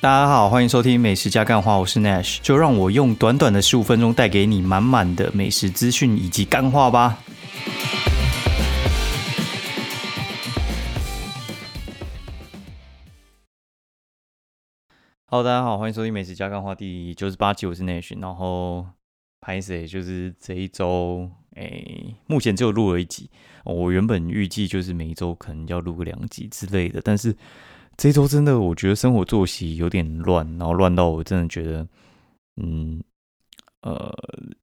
大家好，欢迎收听美食加干话，我是 Nash，就让我用短短的十五分钟带给你满满的美食资讯以及干话吧。Hello，大家好，欢迎收听美食加干话第九十八集，我是 Nash，然后拍谁就是这一周，哎，目前只有录了一集，我原本预计就是每一周可能要录个两集之类的，但是。这周真的，我觉得生活作息有点乱，然后乱到我真的觉得，嗯，呃，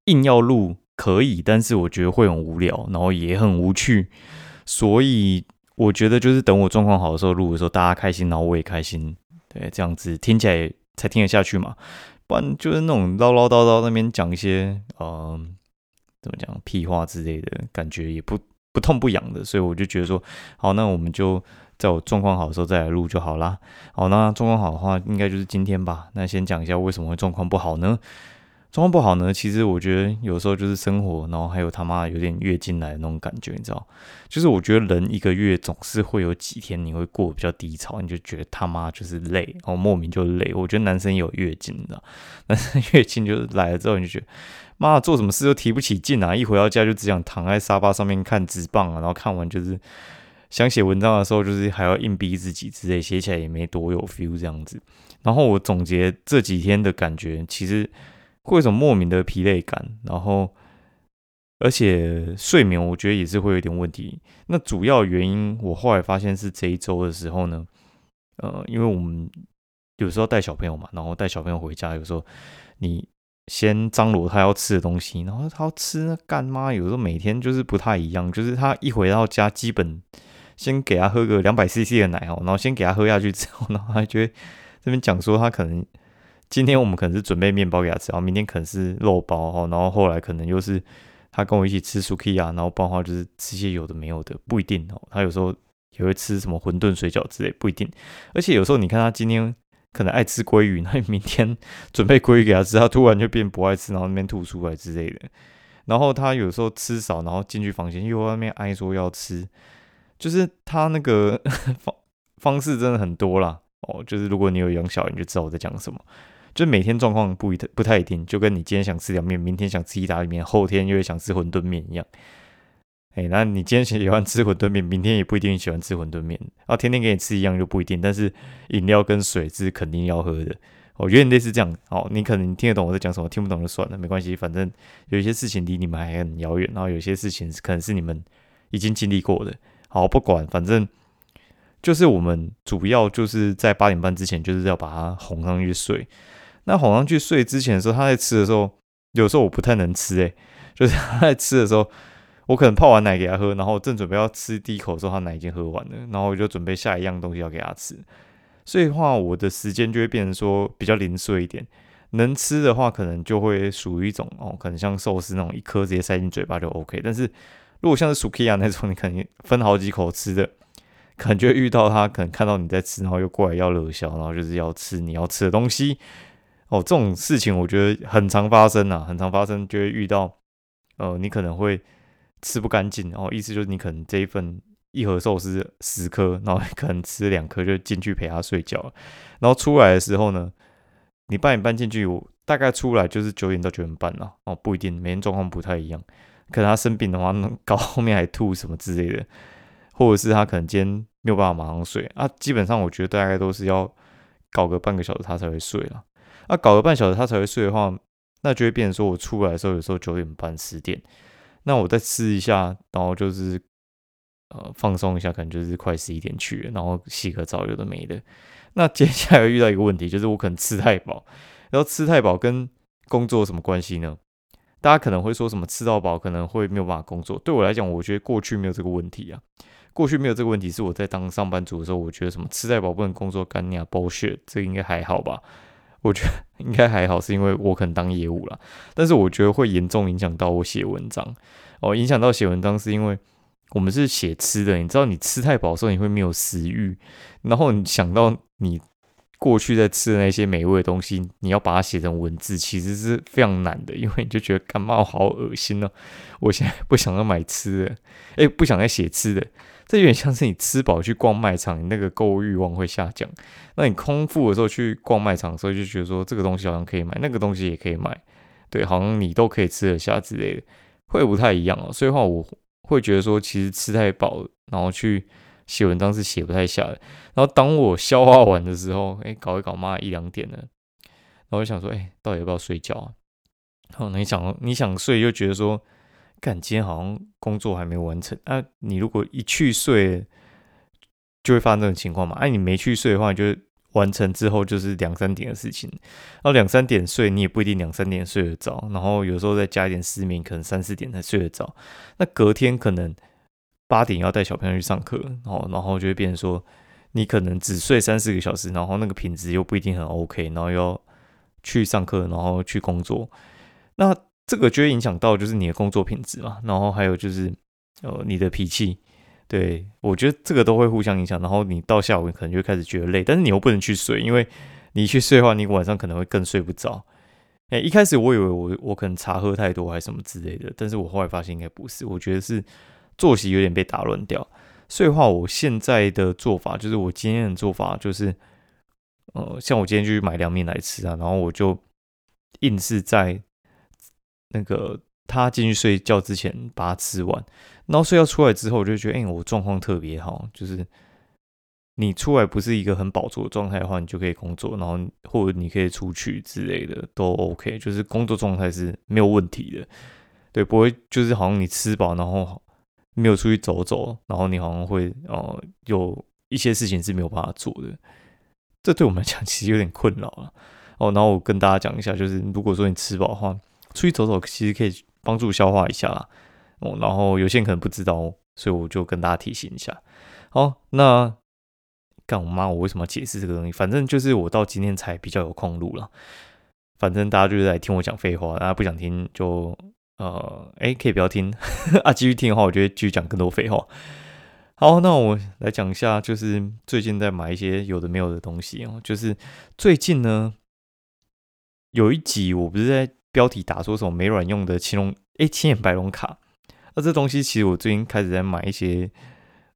硬要录可以，但是我觉得会很无聊，然后也很无趣，所以我觉得就是等我状况好的时候录的时候，大家开心，然后我也开心，对，这样子听起来才听得下去嘛，不然就是那种唠唠叨叨那边讲一些，嗯，怎么讲屁话之类的感觉也不不痛不痒的，所以我就觉得说，好，那我们就。在我状况好的时候再来录就好啦。好，那状况好的话，应该就是今天吧。那先讲一下为什么会状况不好呢？状况不好呢，其实我觉得有时候就是生活，然后还有他妈有点月经来的那种感觉，你知道？就是我觉得人一个月总是会有几天你会过比较低潮，你就觉得他妈就是累，然后莫名就累。我觉得男生有月经，你知道？男生月经就来了之后，你就觉得妈做什么事都提不起劲啊！一回到家就只想躺在沙发上面看纸棒啊，然后看完就是。想写文章的时候，就是还要硬逼自己之类，写起来也没多有 feel 这样子。然后我总结这几天的感觉，其实会有一种莫名的疲累感，然后而且睡眠我觉得也是会有点问题。那主要原因我后来发现是这一周的时候呢，呃，因为我们有时候带小朋友嘛，然后带小朋友回家，有时候你先张罗他要吃的东西，然后他要吃干妈，有时候每天就是不太一样，就是他一回到家基本。先给他喝个两百 CC 的奶哦，然后先给他喝下去之后，然后他觉得这边讲说他可能今天我们可能是准备面包给他吃，然后明天可能是肉包哦，然后后来可能又是他跟我一起吃 Suki 啊，然后不然的话就是吃些有的没有的，不一定哦。他有时候也会吃什么馄饨、水饺之类，不一定。而且有时候你看他今天可能爱吃鲑鱼，那你明天准备鲑鱼给他吃，他突然就变不爱吃，然后那边吐出来之类的。然后他有时候吃少，然后进去房间又外面挨说要吃。就是他那个 方方式真的很多啦哦，就是如果你有养小，你就知道我在讲什么。就每天状况不一不太一定，就跟你今天想吃凉面，明天想吃意大利面，后天又会想吃馄饨面一样。哎，那你今天喜欢吃馄饨面，明天也不一定喜欢吃馄饨面。啊，天天给你吃一样就不一定，但是饮料跟水是肯定要喝的。我觉得类似这样哦，你可能听得懂我在讲什么，听不懂就算了，没关系，反正有一些事情离你们还很遥远，然后有些事情可能是你们已经经历过的。好，不管，反正就是我们主要就是在八点半之前，就是要把它哄上去睡。那哄上去睡之前的时候，他在吃的时候，有时候我不太能吃，诶，就是他在吃的时候，我可能泡完奶给他喝，然后正准备要吃第一口的时候，他奶已经喝完了，然后我就准备下一样东西要给他吃。所以的话，我的时间就会变成说比较零碎一点。能吃的话，可能就会属于一种哦，可能像寿司那种一颗直接塞进嘴巴就 OK。但是如果像是 Sukiya 那种，你可能分好几口吃的，可能就会遇到他，可能看到你在吃，然后又过来要热笑，然后就是要吃你要吃的东西。哦，这种事情我觉得很常发生啊，很常发生，就会遇到，呃，你可能会吃不干净，然后意思就是你可能这一份一盒寿司十颗，然后 可能吃两颗就进去陪他睡觉，然后出来的时候呢，你八点半进去，我大概出来就是九点到九点半了，哦，不一定，每天状况不太一样。可能他生病的话，搞后面还吐什么之类的，或者是他可能今天没有办法马上睡啊。基本上我觉得大概都是要搞个半个小时他才会睡了。啊，搞个半小时他才会睡的话，那就会变成说我出来的时候有时候九点半十点，那我再吃一下，然后就是呃放松一下，可能就是快十一点去了，然后洗个澡有的没的。那接下来遇到一个问题，就是我可能吃太饱，然后吃太饱跟工作有什么关系呢？大家可能会说什么吃到饱可能会没有办法工作。对我来讲，我觉得过去没有这个问题啊。过去没有这个问题是我在当上班族的时候，我觉得什么吃太饱不能工作干你啊，bullshit，这应该还好吧？我觉得 应该还好，是因为我可能当业务了。但是我觉得会严重影响到我写文章哦，影响到写文章是因为我们是写吃的，你知道你吃太饱的时候你会没有食欲，然后你想到你。过去在吃的那些美味的东西，你要把它写成文字，其实是非常难的，因为你就觉得感冒好恶心哦。我现在不想要买吃的，哎，不想再写吃的，这有点像是你吃饱去逛卖场，你那个购物欲望会下降。那你空腹的时候去逛卖场的时候，就觉得说这个东西好像可以买，那个东西也可以买，对，好像你都可以吃得下之类的，会不太一样哦。所以话我会觉得说，其实吃太饱，然后去写文章是写不太下的。然后当我消化完的时候，哎，搞一搞，妈一两点了，然后就想说，哎，到底要不要睡觉啊？哦，你想你想睡，又觉得说。感今天好像工作还没完成啊！你如果一去睡，就会发生这种情况嘛？哎，你没去睡的话，就完成之后就是两三点的事情。然后两三点睡，你也不一定两三点睡得着。然后有时候再加一点失眠，可能三四点才睡得着。那隔天可能八点要带小朋友去上课，然后然后就会变成说，你可能只睡三四个小时，然后那个品质又不一定很 OK，然后要去上课，然后去工作，那。这个就会影响到就是你的工作品质嘛，然后还有就是呃你的脾气，对我觉得这个都会互相影响。然后你到下午可能就开始觉得累，但是你又不能去睡，因为你去睡的话，你晚上可能会更睡不着。哎，一开始我以为我我可能茶喝太多还是什么之类的，但是我后来发现应该不是，我觉得是作息有点被打乱掉。所以话，我现在的做法就是我今天的做法就是，呃，像我今天就去买凉面来吃啊，然后我就硬是在。那个他进去睡觉之前把它吃完，然后睡觉出来之后，我就觉得，哎，我状况特别好。就是你出来不是一个很饱足的状态的话，你就可以工作，然后或者你可以出去之类的都 OK。就是工作状态是没有问题的，对，不会就是好像你吃饱然后没有出去走走，然后你好像会呃有一些事情是没有办法做的。这对我们来讲其实有点困扰了哦。然后我跟大家讲一下，就是如果说你吃饱的话。出去走走，其实可以帮助消化一下啦。哦，然后有些人可能不知道，所以我就跟大家提醒一下。好，那干我妈，我为什么要解释这个东西？反正就是我到今天才比较有空录了。反正大家就是来听我讲废话，大家不想听就呃，哎，可以不要听 啊。继续听的话，我就会继续讲更多废话。好，那我来讲一下，就是最近在买一些有的没有的东西哦。就是最近呢，有一集我不是在。标题打说什么没卵用的青龙哎青眼白龙卡，那这东西其实我最近开始在买一些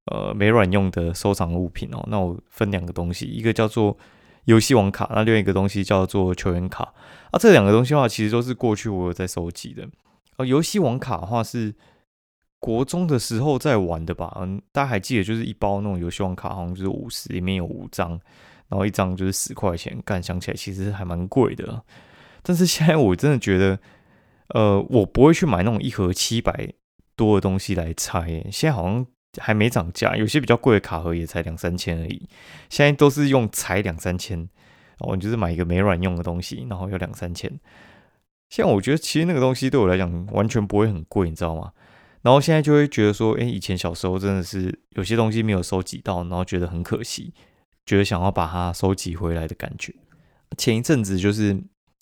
呃没卵用的收藏物品哦。那我分两个东西，一个叫做游戏王卡，那另外一个东西叫做球员卡。啊，这两个东西的话，其实都是过去我有在收集的。呃，游戏王卡的话是国中的时候在玩的吧？嗯，大家还记得就是一包那种游戏王卡，好像就是五十，里面有五张，然后一张就是十块钱。干想起来其实还蛮贵的。但是现在我真的觉得，呃，我不会去买那种一盒七百多的东西来拆。现在好像还没涨价，有些比较贵的卡盒也才两三千而已。现在都是用才两三千，哦，你就是买一个没软用的东西，然后要两三千。像我觉得其实那个东西对我来讲完全不会很贵，你知道吗？然后现在就会觉得说，哎，以前小时候真的是有些东西没有收集到，然后觉得很可惜，觉得想要把它收集回来的感觉。前一阵子就是。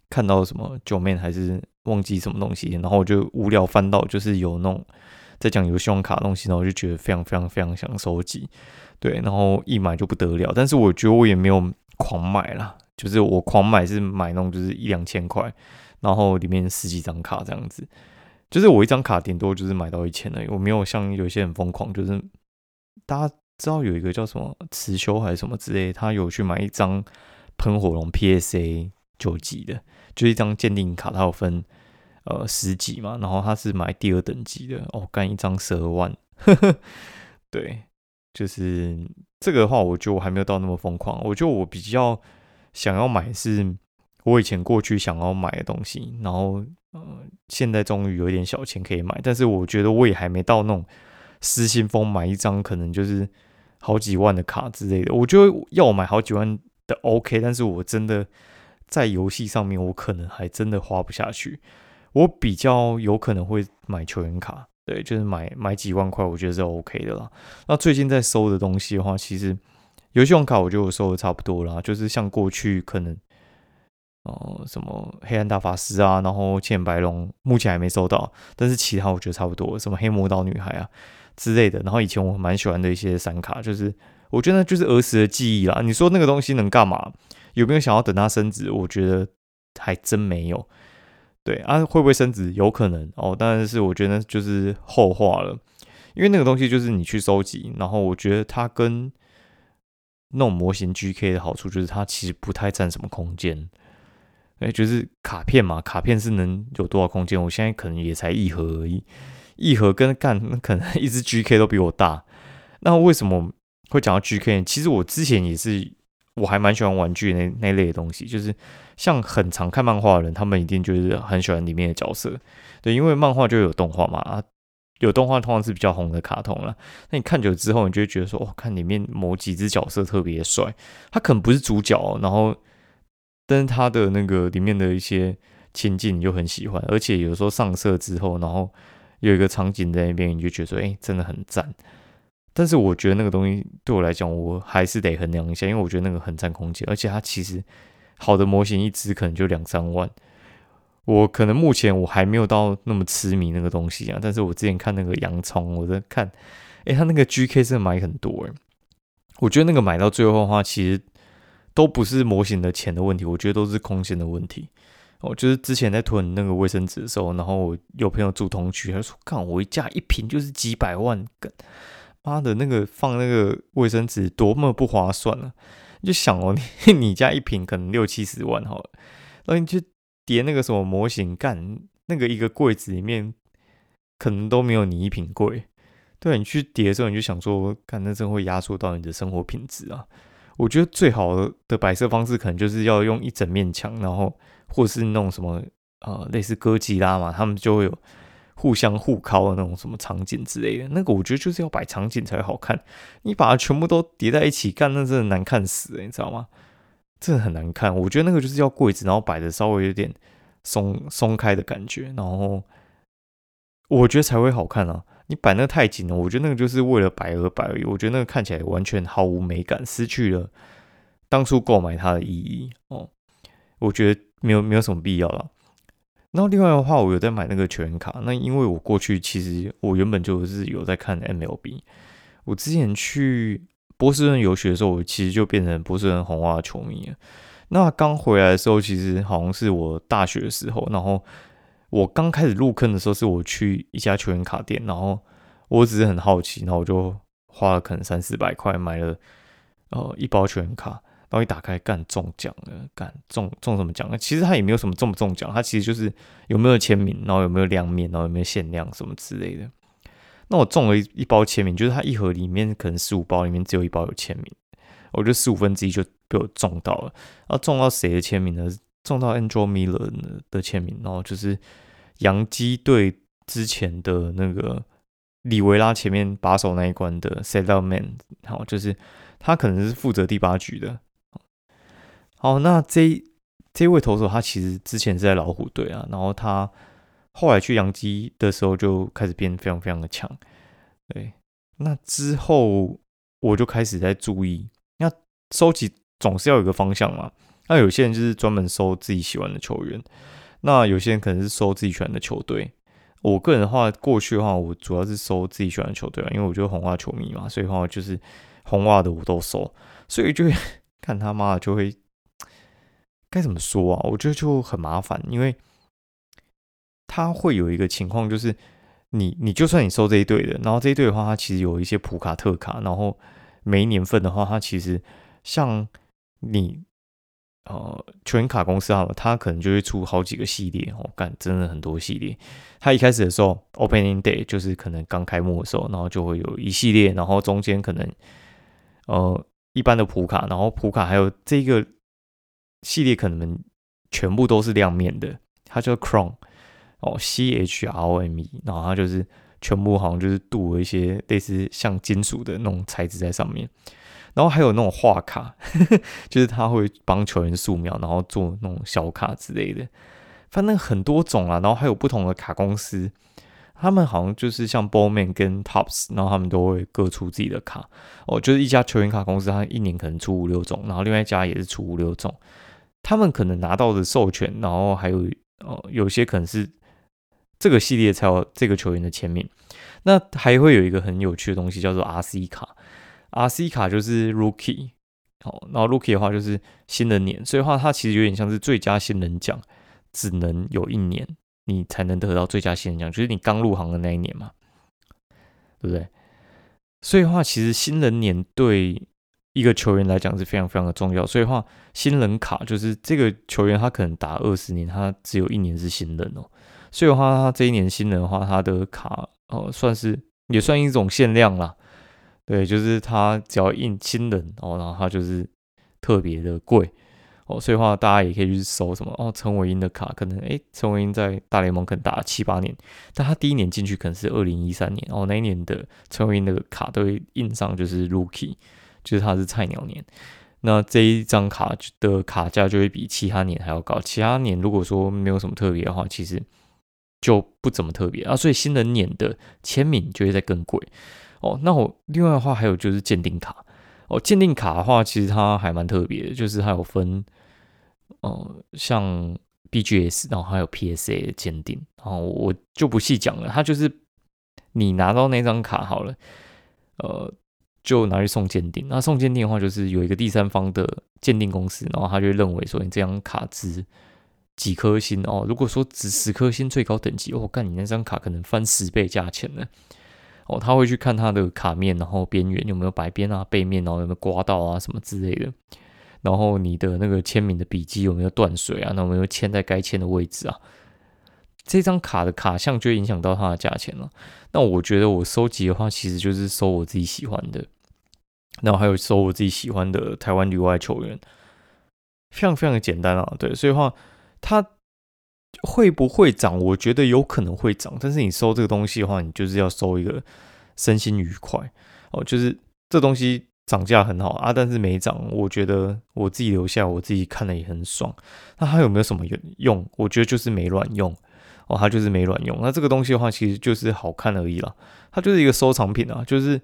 看到什么九妹还是忘记什么东西，然后我就无聊翻到，就是有那种在讲游戏王卡的东西，然后我就觉得非常非常非常想收集，对，然后一买就不得了。但是我觉得我也没有狂买啦，就是我狂买是买那种就是一两千块，然后里面十几张卡这样子，就是我一张卡顶多就是买到一千的，我没有像有些人疯狂，就是大家知道有一个叫什么慈修还是什么之类，他有去买一张喷火龙 PSA 九级的。就一张鉴定卡，它有分呃十级嘛，然后它是买第二等级的哦，干一张十二万，对，就是这个的话，我就还没有到那么疯狂。我觉得我比较想要买是我以前过去想要买的东西，然后呃现在终于有一点小钱可以买，但是我觉得我也还没到那种失心疯买一张可能就是好几万的卡之类的。我觉得要我买好几万的 OK，但是我真的。在游戏上面，我可能还真的花不下去。我比较有可能会买球员卡，对，就是买买几万块，我觉得是 OK 的啦。那最近在收的东西的话，其实游戏王卡我觉得我收的差不多啦，就是像过去可能哦什么黑暗大法师啊，然后浅白龙，目前还没收到，但是其他我觉得差不多，什么黑魔导女孩啊之类的。然后以前我蛮喜欢的一些闪卡，就是我觉得就是儿时的记忆啦。你说那个东西能干嘛？有没有想要等它升值？我觉得还真没有。对啊，会不会升值？有可能哦，当然是我觉得就是后话了。因为那个东西就是你去收集，然后我觉得它跟那种模型 GK 的好处就是它其实不太占什么空间。哎，就是卡片嘛，卡片是能有多少空间？我现在可能也才一盒而已，一盒跟干可能 一只 GK 都比我大。那为什么会讲到 GK？其实我之前也是，我还蛮喜欢玩具那那类的东西，就是像很常看漫画的人，他们一定就是很喜欢里面的角色。对，因为漫画就有动画嘛，啊，有动画通常是比较红的卡通了。那你看久之后，你就会觉得说，哦，看里面某几只角色特别帅，他可能不是主角，然后。但是他的那个里面的一些情境你就很喜欢，而且有时候上色之后，然后有一个场景在那边，你就觉得说，哎，真的很赞。但是我觉得那个东西对我来讲，我还是得衡量一下，因为我觉得那个很占空间，而且它其实好的模型一只可能就两三万。我可能目前我还没有到那么痴迷那个东西啊，但是我之前看那个洋葱，我在看，哎，他那个 GK 是买很多哎，我觉得那个买到最后的话，其实。都不是模型的钱的问题，我觉得都是空间的问题。哦，就是之前在囤那个卫生纸的时候，然后我有朋友住同区，他说：“看我一架一瓶就是几百万，妈的，那个放那个卫生纸多么不划算啊！”你就想哦，你 你家一瓶可能六七十万好了，然后你去叠那个什么模型，干那个一个柜子里面可能都没有你一瓶贵。对你去叠的时候，你就想说，看那真会压缩到你的生活品质啊。我觉得最好的摆设方式，可能就是要用一整面墙，然后或是弄什么呃类似哥吉拉嘛，他们就会有互相互靠的那种什么场景之类的。那个我觉得就是要摆场景才好看。你把它全部都叠在一起干，那真的难看死，你知道吗？真的很难看。我觉得那个就是要柜子，然后摆的稍微有点松松开的感觉，然后我觉得才会好看啊。你摆那太紧了，我觉得那个就是为了摆而摆而已。我觉得那个看起来完全毫无美感，失去了当初购买它的意义哦。我觉得没有没有什么必要了。然后另外的话，我有在买那个球员卡。那因为我过去其实我原本就是有在看 MLB。我之前去波士顿游学的时候，我其实就变成波士顿红袜球迷了。那刚回来的时候，其实好像是我大学的时候，然后。我刚开始入坑的时候，是我去一家球员卡店，然后我只是很好奇，然后我就花了可能三四百块买了呃一包球员卡，然后一打开干中奖了，干中中什么奖？其实他也没有什么中不中奖，他其实就是有没有签名，然后有没有亮面，然后有没有限量什么之类的。那我中了一一包签名，就是它一盒里面可能十五包里面只有一包有签名，我觉得十五分之一就被我中到了。然后中到谁的签名呢？中到 Andrew Miller 的签名，然后就是洋基队之前的那个里维拉前面把手那一关的 Settlement，好，就是他可能是负责第八局的。好，那这这位投手他其实之前是在老虎队啊，然后他后来去洋基的时候就开始变非常非常的强。对，那之后我就开始在注意，那收集总是要有个方向嘛。那有些人就是专门收自己喜欢的球员，那有些人可能是收自己喜欢的球队。我个人的话，过去的话，我主要是收自己喜欢的球队啊，因为我觉得红袜球迷嘛，所以话就是红袜的我都收，所以就会 看他妈的就会该怎么说啊？我觉得就很麻烦，因为他会有一个情况，就是你你就算你收这一队的，然后这一队的话，它其实有一些普卡特卡，然后每一年份的话，它其实像你。呃，球员卡公司啊，它可能就会出好几个系列哦，干真的很多系列。它一开始的时候，Opening Day 就是可能刚开幕的时候，然后就会有一系列，然后中间可能呃一般的普卡，然后普卡还有这个系列可能全部都是亮面的，它叫 Chrome 哦，C H R O M E，然后它就是全部好像就是镀了一些类似像金属的那种材质在上面。然后还有那种画卡，就是他会帮球员素描，然后做那种小卡之类的，反正很多种啊。然后还有不同的卡公司，他们好像就是像 Bowman 跟 Tops，然后他们都会各出自己的卡。哦，就是一家球员卡公司，它一年可能出五六种，然后另外一家也是出五六种。他们可能拿到的授权，然后还有哦，有些可能是这个系列才有这个球员的签名。那还会有一个很有趣的东西，叫做 RC 卡。RC 卡就是 Rookie，好，然后 Rookie 的话就是新人年，所以话它其实有点像是最佳新人奖，只能有一年你才能得到最佳新人奖，就是你刚入行的那一年嘛。对不对？所以的话，其实新人年对一个球员来讲是非常非常的重要。所以话，新人卡就是这个球员他可能打二十年，他只有一年是新人哦。所以的话，他这一年新人的话，他的卡哦算是也算一种限量啦。对，就是他只要印新人哦，然后他就是特别的贵。哦，所以话大家也可以去搜什么哦，陈伟英的卡可能诶，陈伟英在大联盟可能打了七八年，但他第一年进去可能是二零一三年哦，那一年的陈伟英的卡都会印上就是 rookie，就是它是菜鸟年，那这一张卡的卡价就会比其他年还要高，其他年如果说没有什么特别的话，其实就不怎么特别啊，所以新人年的签名就会再更贵哦。那我另外的话还有就是鉴定卡哦，鉴定卡的话其实它还蛮特别的，就是它有分。哦，像 BGS，然后还有 PSA 的鉴定，然后我就不细讲了。它就是你拿到那张卡好了，呃，就拿去送鉴定。那送鉴定的话，就是有一个第三方的鉴定公司，然后他就认为说你这张卡值几颗星哦。如果说值十颗星最高等级，哦，干你那张卡可能翻十倍价钱呢。哦，他会去看它的卡面，然后边缘有没有白边啊，背面然后有没有刮到啊，什么之类的。然后你的那个签名的笔记有没有断水啊？那有没有签在该签的位置啊？这张卡的卡项就影响到它的价钱了。那我觉得我收集的话，其实就是收我自己喜欢的，然后还有收我自己喜欢的台湾旅外球员，非常非常的简单啊。对，所以话它会不会涨？我觉得有可能会涨，但是你收这个东西的话，你就是要收一个身心愉快哦，就是这东西。涨价很好啊，但是没涨，我觉得我自己留下，我自己看了也很爽。那它有没有什么用？我觉得就是没卵用哦，它就是没卵用。那这个东西的话，其实就是好看而已啦，它就是一个收藏品啊，就是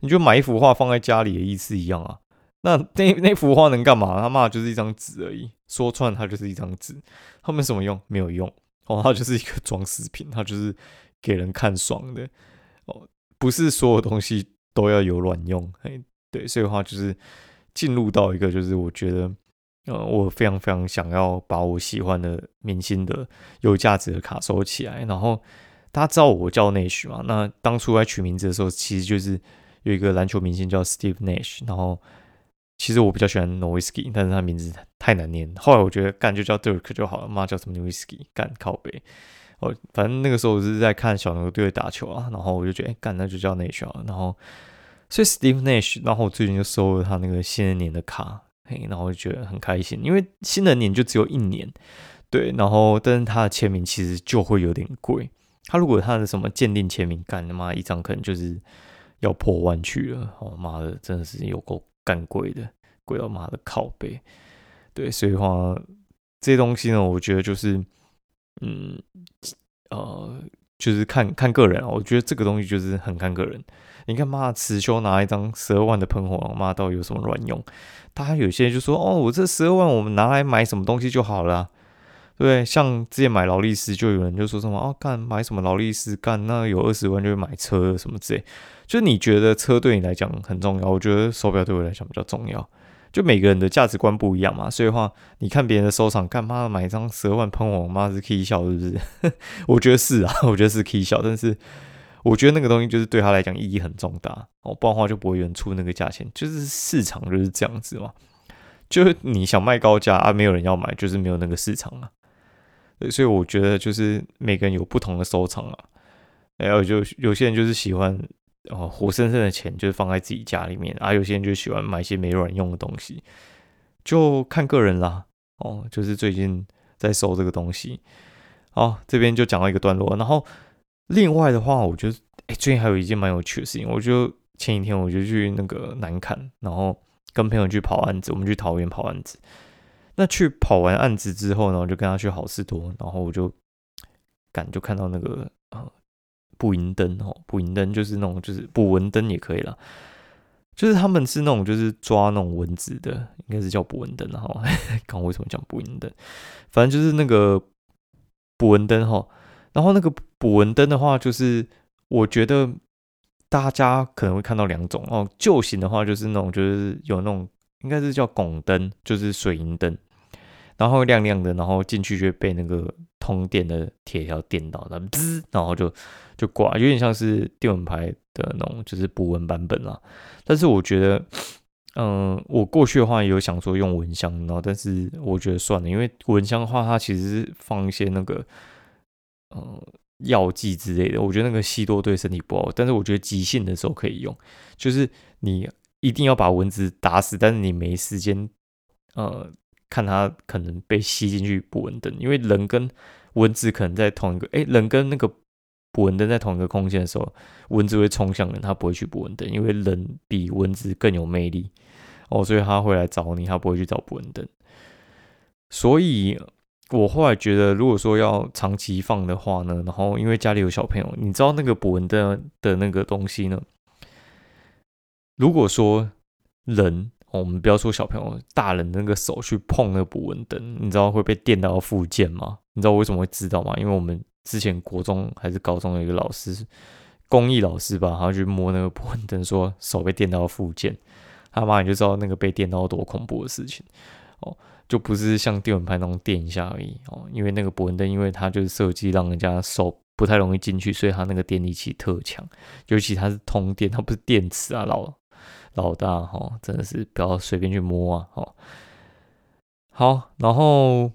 你就买一幅画放在家里的意思一样啊。那 那那幅画能干嘛？他妈就是一张纸而已，说穿它就是一张纸，后面什么用？没有用哦，它就是一个装饰品，它就是给人看爽的哦，不是所有东西都要有卵用，嘿。对，所以的话就是进入到一个，就是我觉得，呃，我非常非常想要把我喜欢的明星的有价值的卡收起来。然后大家知道我叫内许嘛？那当初在取名字的时候，其实就是有一个篮球明星叫 Steve Nash。然后其实我比较喜欢 Noriski，但是他名字太难念。后来我觉得干就叫 Dirk 就好了，妈叫什么 Noriski 干靠背。哦，反正那个时候我是在看小牛队打球啊，然后我就觉得，哎，干那就叫内许啊，然后。所以 Steve Nash，然后我最近就收了他那个新人年的卡，嘿，然后我就觉得很开心，因为新人年就只有一年，对，然后但是他的签名其实就会有点贵，他如果他的什么鉴定签名干他妈一张可能就是要破万去了，哦妈的，真的是有够干贵的，贵到妈的靠背，对，所以话这些东西呢，我觉得就是，嗯，呃。就是看看个人啊，我觉得这个东西就是很看个人。你看，妈，慈修拿一张十二万的喷火，妈到底有什么卵用？大家有些人就说，哦，我这十二万，我们拿来买什么东西就好了，对不对？像之前买劳力士，就有人就说什么，哦，干买什么劳力士，干那有二十万就买车什么之类。就你觉得车对你来讲很重要，我觉得手表对我来讲比较重要。就每个人的价值观不一样嘛，所以的话你看别人的收藏，干嘛买一张十二万喷火，妈是 K 笑是不是？我觉得是啊，我觉得是 K 笑，但是我觉得那个东西就是对他来讲意义很重大哦，不然的话就不会有人出那个价钱，就是市场就是这样子嘛，就是你想卖高价啊，没有人要买，就是没有那个市场啊。所以我觉得就是每个人有不同的收藏啊，还有就有些人就是喜欢。哦，活生生的钱就是放在自己家里面啊。有些人就喜欢买一些没卵用的东西，就看个人啦。哦，就是最近在收这个东西。好，这边就讲到一个段落。然后另外的话，我觉得哎，最近还有一件蛮有趣的事情。我就前几天我就去那个南坎，然后跟朋友去跑案子。我们去桃园跑案子。那去跑完案子之后呢，我就跟他去好事多，然后我就赶就看到那个啊。捕蝇灯哦，捕蝇灯就是那种，就是捕蚊灯也可以了，就是他们是那种，就是抓那种蚊子的，应该是叫捕蚊灯哈。刚为什么讲捕蝇灯？反正就是那个捕蚊灯哈。然后那个捕蚊灯的话，就是我觉得大家可能会看到两种哦。旧型的话，就是那种，就是有那种，应该是叫拱灯，就是水银灯。然后亮亮的，然后进去就被那个通电的铁条电到，然后滋，然后就就挂，有点像是电蚊拍的那种就是捕蚊版本啦。但是我觉得，嗯，我过去的话有想说用蚊香，然后但是我觉得算了，因为蚊香的话，它其实是放一些那个，嗯，药剂之类的，我觉得那个吸多对身体不好。但是我觉得急性的时候可以用，就是你一定要把蚊子打死，但是你没时间，呃，看它可能被吸进去捕蚊灯，因为人跟蚊子可能在同一个，哎，人跟那个。捕蚊灯在同一个空间的时候，蚊子会冲向人，它不会去捕蚊灯，因为人比蚊子更有魅力哦，所以它会来找你，它不会去找捕蚊灯。所以我后来觉得，如果说要长期放的话呢，然后因为家里有小朋友，你知道那个捕蚊灯的那个东西呢？如果说人，我们不要说小朋友，大人那个手去碰那个捕蚊灯，你知道会被电到附件吗？你知道为什么会知道吗？因为我们。之前国中还是高中的一个老师，公益老师吧，他去摸那个捕蚊灯，说手被电到附件，他妈你就知道那个被电到多恐怖的事情哦，就不是像电蚊拍那种电一下而已哦，因为那个捕蚊灯，因为它就是设计让人家手不太容易进去，所以它那个电力器特强，尤其它是通电，它不是电池啊，老老大哈，真的是不要随便去摸啊，哦，好，然后。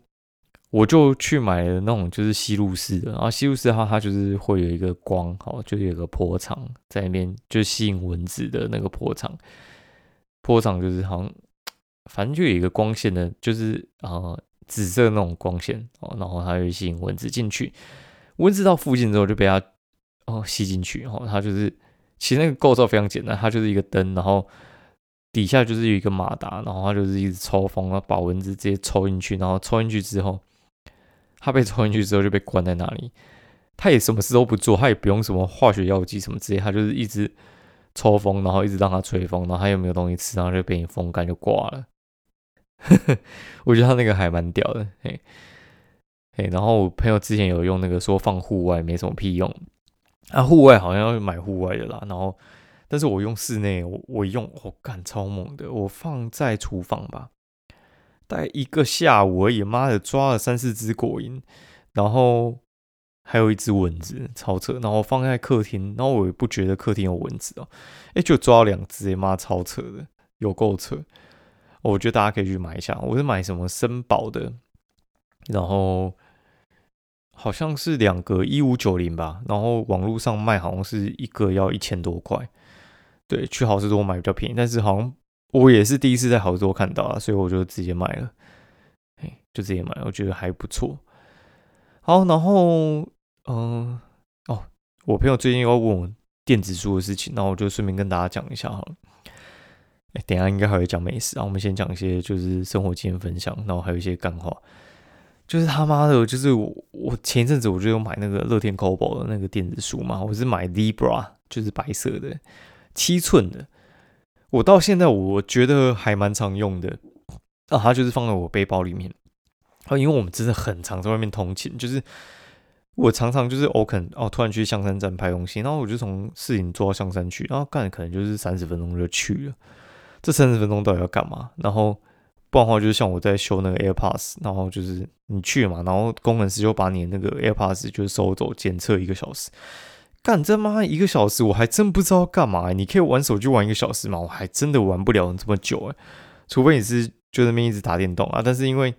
我就去买了那种就是吸入式的，然后吸入式的话，它就是会有一个光，好，就是有个波长在那边，就吸引蚊子的那个波长。波长就是好像，反正就有一个光线的，就是啊紫色那种光线哦，然后它会吸引蚊子进去。蚊子到附近之后就被它哦吸进去，然后它就是其实那个构造非常简单，它就是一个灯，然后底下就是有一个马达，然后它就是一直抽风，然后把蚊子直接抽进去，然后抽进去之后。它被抽进去之后就被关在那里，他也什么事都不做，他也不用什么化学药剂什么之类，他就是一直抽风，然后一直让它吹风，然后它又没有东西吃，然后就被你风干就挂了。我觉得他那个还蛮屌的，嘿，嘿。然后我朋友之前有用那个说放户外没什么屁用，啊，户外好像要买户外的啦。然后，但是我用室内，我我用，我干超猛的，我放在厨房吧。大概一个下午而已，妈的抓了三四只果蝇，然后还有一只蚊子，超扯。然后放在客厅，然后我也不觉得客厅有蚊子哦，哎，就抓了两只，妈超扯的，有够扯。我觉得大家可以去买一下，我是买什么森宝的，然后好像是两个一五九零吧，然后网络上卖好像是一个要一千多块，对，去好事多买比较便宜，但是好像。我也是第一次在好多看到啊，所以我就直接买了，哎，就直接买，我觉得还不错。好，然后，嗯，哦，我朋友最近要问我电子书的事情，那我就顺便跟大家讲一下好了。哎，等下应该还会讲美食啊，我们先讲一些就是生活经验分享，然后还有一些干货。就是他妈的，就是我我前一阵子我就有买那个乐天 Kobo 的那个电子书嘛，我是买 Libra，就是白色的七寸的。我到现在我觉得还蛮常用的啊，它就是放在我背包里面啊，因为我们真的很常在外面通勤，就是我常常就是我可能哦突然去象山站拍东西，然后我就从市营坐到象山去，然后干可能就是三十分钟就去了，这三十分钟到底要干嘛？然后不然的话就是像我在修那个 AirPods，然后就是你去嘛，然后工程师就把你那个 AirPods 就收走检测一个小时。干这妈一个小时，我还真不知道干嘛。你可以玩手机玩一个小时嘛？我还真的玩不了这么久哎，除非你是就那边一直打电动啊。但是因为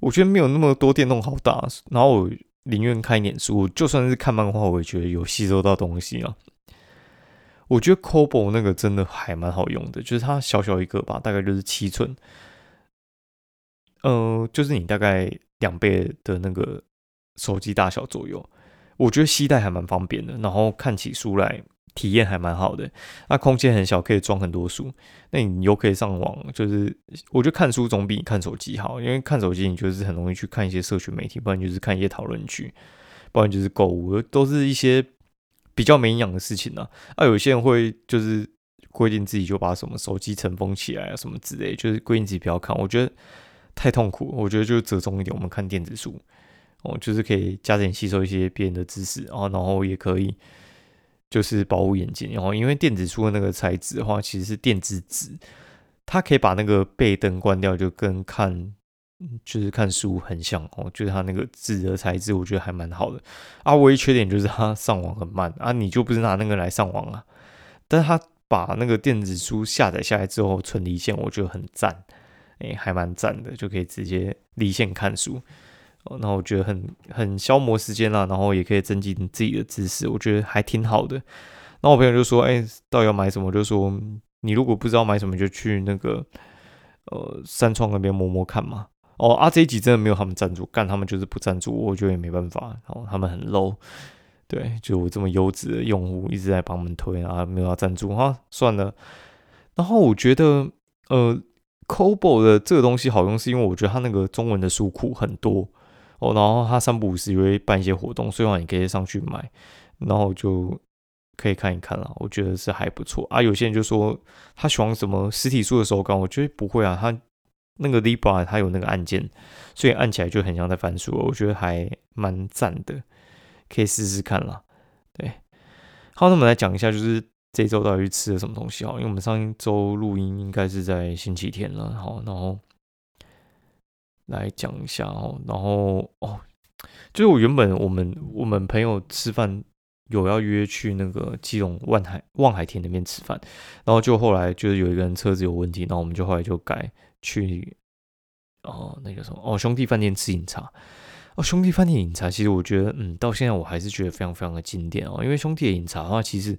我觉得没有那么多电动好打，然后我宁愿看一点书，就算是看漫画，我也觉得有吸收到东西啊。我觉得 Cobo 那个真的还蛮好用的，就是它小小一个吧，大概就是七寸，呃，就是你大概两倍的那个手机大小左右。我觉得携带还蛮方便的，然后看起书来体验还蛮好的。那空间很小，可以装很多书。那你又可以上网，就是我觉得看书总比你看手机好，因为看手机你就是很容易去看一些社群媒体，不然就是看一些讨论区，不然就是购物，都是一些比较没营养的事情呢。啊，有些人会就是规定自己就把什么手机尘封起来啊，什么之类，就是规定自己不要看。我觉得太痛苦，我觉得就折中一点，我们看电子书。哦，就是可以加点吸收一些别人的知识啊，然后也可以就是保护眼睛。然后因为电子书的那个材质的话，其实是电子纸，它可以把那个背灯关掉，就跟看就是看书很像哦，就是它那个纸的材质，我觉得还蛮好的。啊，唯一缺点就是它上网很慢啊，你就不是拿那个来上网啊。但它把那个电子书下载下来之后存离线，我觉得很赞，哎，还蛮赞的，就可以直接离线看书。那我觉得很很消磨时间啦，然后也可以增进自己的知识，我觉得还挺好的。那我朋友就说：“哎，到底要买什么？”就说你如果不知道买什么，就去那个呃三创那边摸摸看嘛。哦，啊这一集真的没有他们赞助，干他们就是不赞助，我觉得也没办法。然哦，他们很 low，对，就我这么优质的用户一直在帮他们推啊，没有要赞助哈，算了。然后我觉得呃，Kobo 的这个东西好用，是因为我觉得它那个中文的书库很多。哦，然后它三不五时也会办一些活动，所以话你可以上去买，然后就可以看一看了。我觉得是还不错啊。有些人就说他喜欢什么实体书的手感，我觉得不会啊。他那个 Libra 它有那个按键，所以按起来就很像在翻书，我觉得还蛮赞的，可以试试看啦。对，好，那我们来讲一下，就是这周到底吃了什么东西啊？因为我们上一周录音应该是在星期天了，好，然后。来讲一下哦，然后哦，就是我原本我们我们朋友吃饭有要约去那个基隆万海望海田那边吃饭，然后就后来就是有一个人车子有问题，然后我们就后来就改去哦那个什么哦兄弟饭店吃饮茶哦兄弟饭店饮茶，其实我觉得嗯到现在我还是觉得非常非常的经典哦，因为兄弟的饮茶的话，其实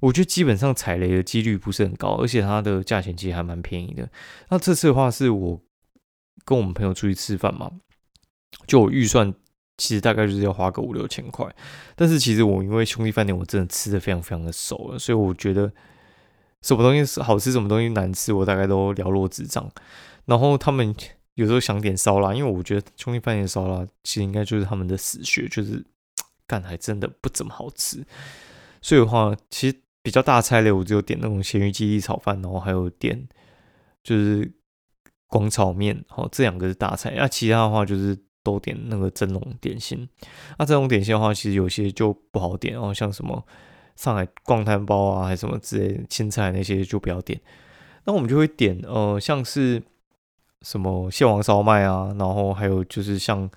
我觉得基本上踩雷的几率不是很高，而且它的价钱其实还蛮便宜的。那这次的话是我。跟我们朋友出去吃饭嘛，就我预算其实大概就是要花个五六千块，但是其实我因为兄弟饭店我真的吃的非常非常的熟了，所以我觉得什么东西是好吃，什么东西难吃，我大概都了若指掌。然后他们有时候想点烧腊，因为我觉得兄弟饭店烧腊其实应该就是他们的死穴，就是干还真的不怎么好吃。所以的话，其实比较大菜类我只有点那种咸鱼鸡粒炒饭，然后还有点就是。广炒面，哦，这两个是大菜，那其他的话就是都点那个蒸笼点心。那蒸笼点心的话，其实有些就不好点哦，像什么上海逛摊包啊，还什么之类青菜那些就不要点。那我们就会点，呃，像是什么蟹黄烧麦啊，然后还有就是像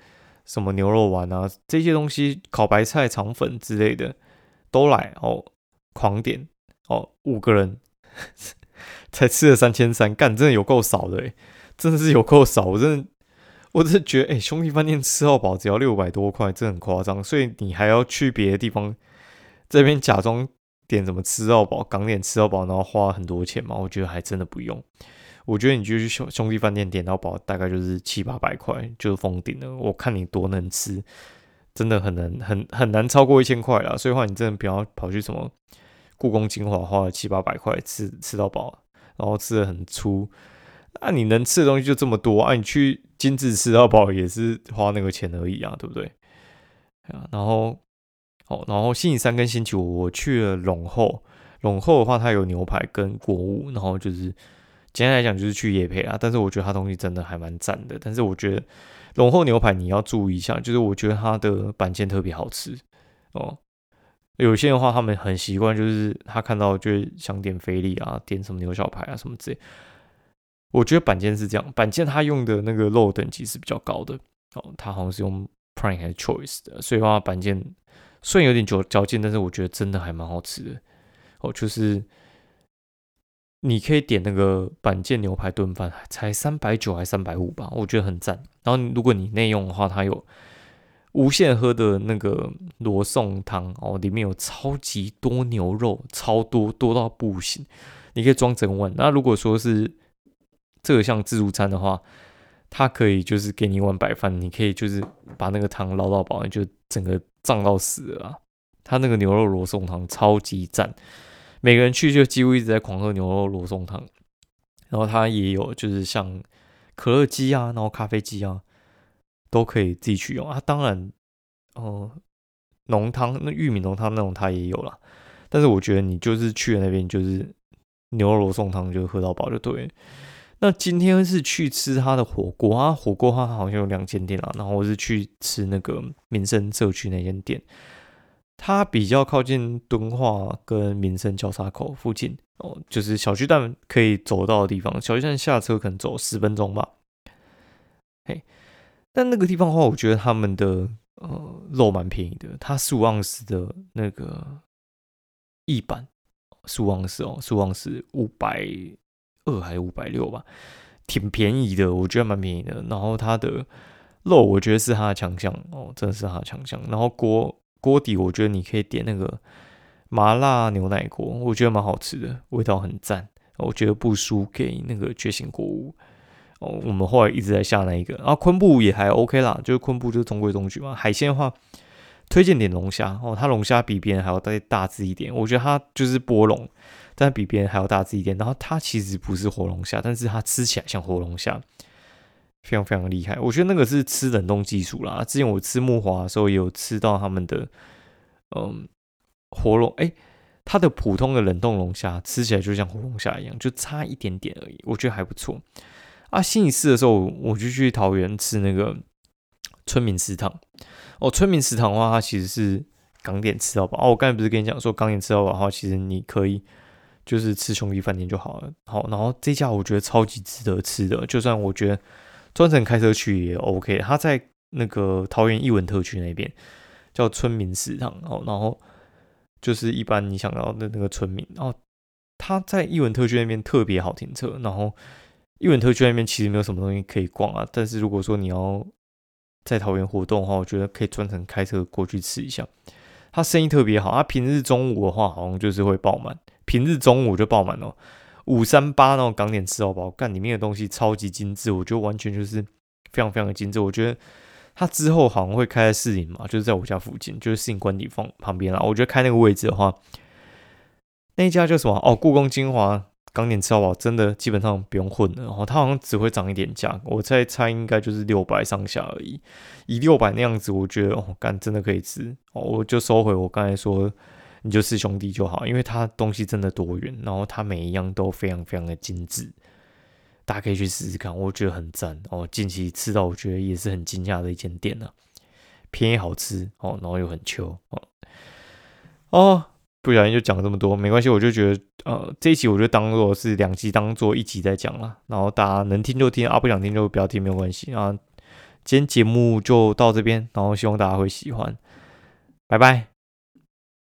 什么牛肉丸啊这些东西，烤白菜肠粉之类的都来哦，狂点哦，五个人 才吃了三千三，干真的有够少的。真的是有够少，我真的，我真的觉得，哎，兄弟饭店吃到饱只要六百多块，这很夸张。所以你还要去别的地方这边假装点什么吃到饱，港点吃到饱，然后花很多钱嘛？我觉得还真的不用。我觉得你就去兄兄弟饭店点到饱，大概就是七八百块，就封顶了。我看你多能吃，真的很难很很难超过一千块了。所以话，你真的不要跑去什么故宫精华，花了七八百块吃吃到饱，然后吃的很粗。那你能吃的东西就这么多啊！你去精致吃到饱也是花那个钱而已啊，对不对？啊，然后，哦，然后星期三跟星期五我去了龙后，龙后的话它有牛排跟国物，然后就是简单来讲就是去夜配啊。但是我觉得它东西真的还蛮赞的。但是我觉得龙后牛排你要注意一下，就是我觉得它的板腱特别好吃哦。有些的话他们很习惯，就是他看到就想点菲力啊，点什么牛小排啊什么之类。我觉得板腱是这样，板腱它用的那个肉等级是比较高的哦，它好像是用 Prime 还是 Choice 的，所以话板腱虽然有点嚼嚼劲，但是我觉得真的还蛮好吃的哦。就是你可以点那个板件牛排炖饭，才三百九还三百五吧，我觉得很赞。然后如果你内用的话，它有无限喝的那个罗宋汤哦，里面有超级多牛肉，超多多到不行，你可以装整碗。那如果说是这个像自助餐的话，它可以就是给你一碗白饭，你可以就是把那个汤捞到饱，就整个胀到死了。它那个牛肉罗宋汤超级赞，每个人去就几乎一直在狂喝牛肉罗宋汤。然后它也有就是像可乐机啊，然后咖啡机啊，都可以自己去用啊。当然，哦，浓汤那玉米浓汤那种它也有了，但是我觉得你就是去了那边就是牛肉罗宋汤就喝到饱就对。那今天是去吃他的火锅啊，火锅他好像有两间店啊，然后我是去吃那个民生社区那间店，它比较靠近敦化跟民生交叉口附近哦，就是小巨蛋可以走到的地方，小巨蛋下车可能走十分钟吧。嘿，但那个地方的话，我觉得他们的呃肉蛮便宜的，它十五盎司的那个一版十五盎司哦，十五盎司五百二还是五百六吧，挺便宜的，我觉得蛮便宜的。然后它的肉，我觉得是它的强项哦，真的是它的强项。然后锅锅底，我觉得你可以点那个麻辣牛奶锅，我觉得蛮好吃的，味道很赞。我觉得不输给那个觉醒国物哦。我们后来一直在下那一个，然后昆布也还 OK 啦，就是昆布就是中规中矩嘛。海鲜的话，推荐点龙虾哦，它龙虾比别人还要再大只一点。我觉得它就是波龙，但比别人还要大只一点。然后它其实不是活龙虾，但是它吃起来像活龙虾，非常非常厉害。我觉得那个是吃冷冻技术啦。之前我吃木华的时候有吃到他们的嗯活龙哎。它的普通的冷冻龙虾吃起来就像活龙虾一样，就差一点点而已，我觉得还不错。啊，新一次的时候我就去桃园吃那个村民食堂。哦，村民食堂的话，它其实是港点吃到饱。哦，我刚才不是跟你讲说港点吃到饱的话，其实你可以就是吃兄弟饭店就好了。好，然后这家我觉得超级值得吃的，就算我觉得专程开车去也 OK。他在那个桃园艺文特区那边叫村民食堂。哦，然后。就是一般你想到的那个村民，然后他在艺文特区那边特别好停车，然后艺文特区那边其实没有什么东西可以逛啊。但是如果说你要在桃园活动的话，我觉得可以专程开车过去吃一下。他生意特别好，他平日中午的话好像就是会爆满，平日中午就爆满了。五三八那种港点吃到饱，干里面的东西超级精致，我觉得完全就是非常非常的精致，我觉得。它之后好像会开在市营嘛，就是在我家附近，就是市营官邸方旁边啦。我觉得开那个位置的话，那一家叫什么？哦，故宫精华港点吃到饱，真的基本上不用混了。然后它好像只会涨一点价，我再猜应该就是六百上下而已。以六百那样子，我觉得哦，干真的可以吃哦，我就收回我刚才说，你就吃兄弟就好，因为它东西真的多元，然后它每一样都非常非常的精致。大家可以去试试看，我觉得很赞哦。近期吃到，我觉得也是很惊讶的一间店呢，便宜好吃哦，然后又很秋哦。哦，不小心就讲这么多，没关系，我就觉得呃这一期我就当做是两集当做一集在讲了，然后大家能听就听啊，不想听就不要听，没有关系啊。今天节目就到这边，然后希望大家会喜欢，拜拜。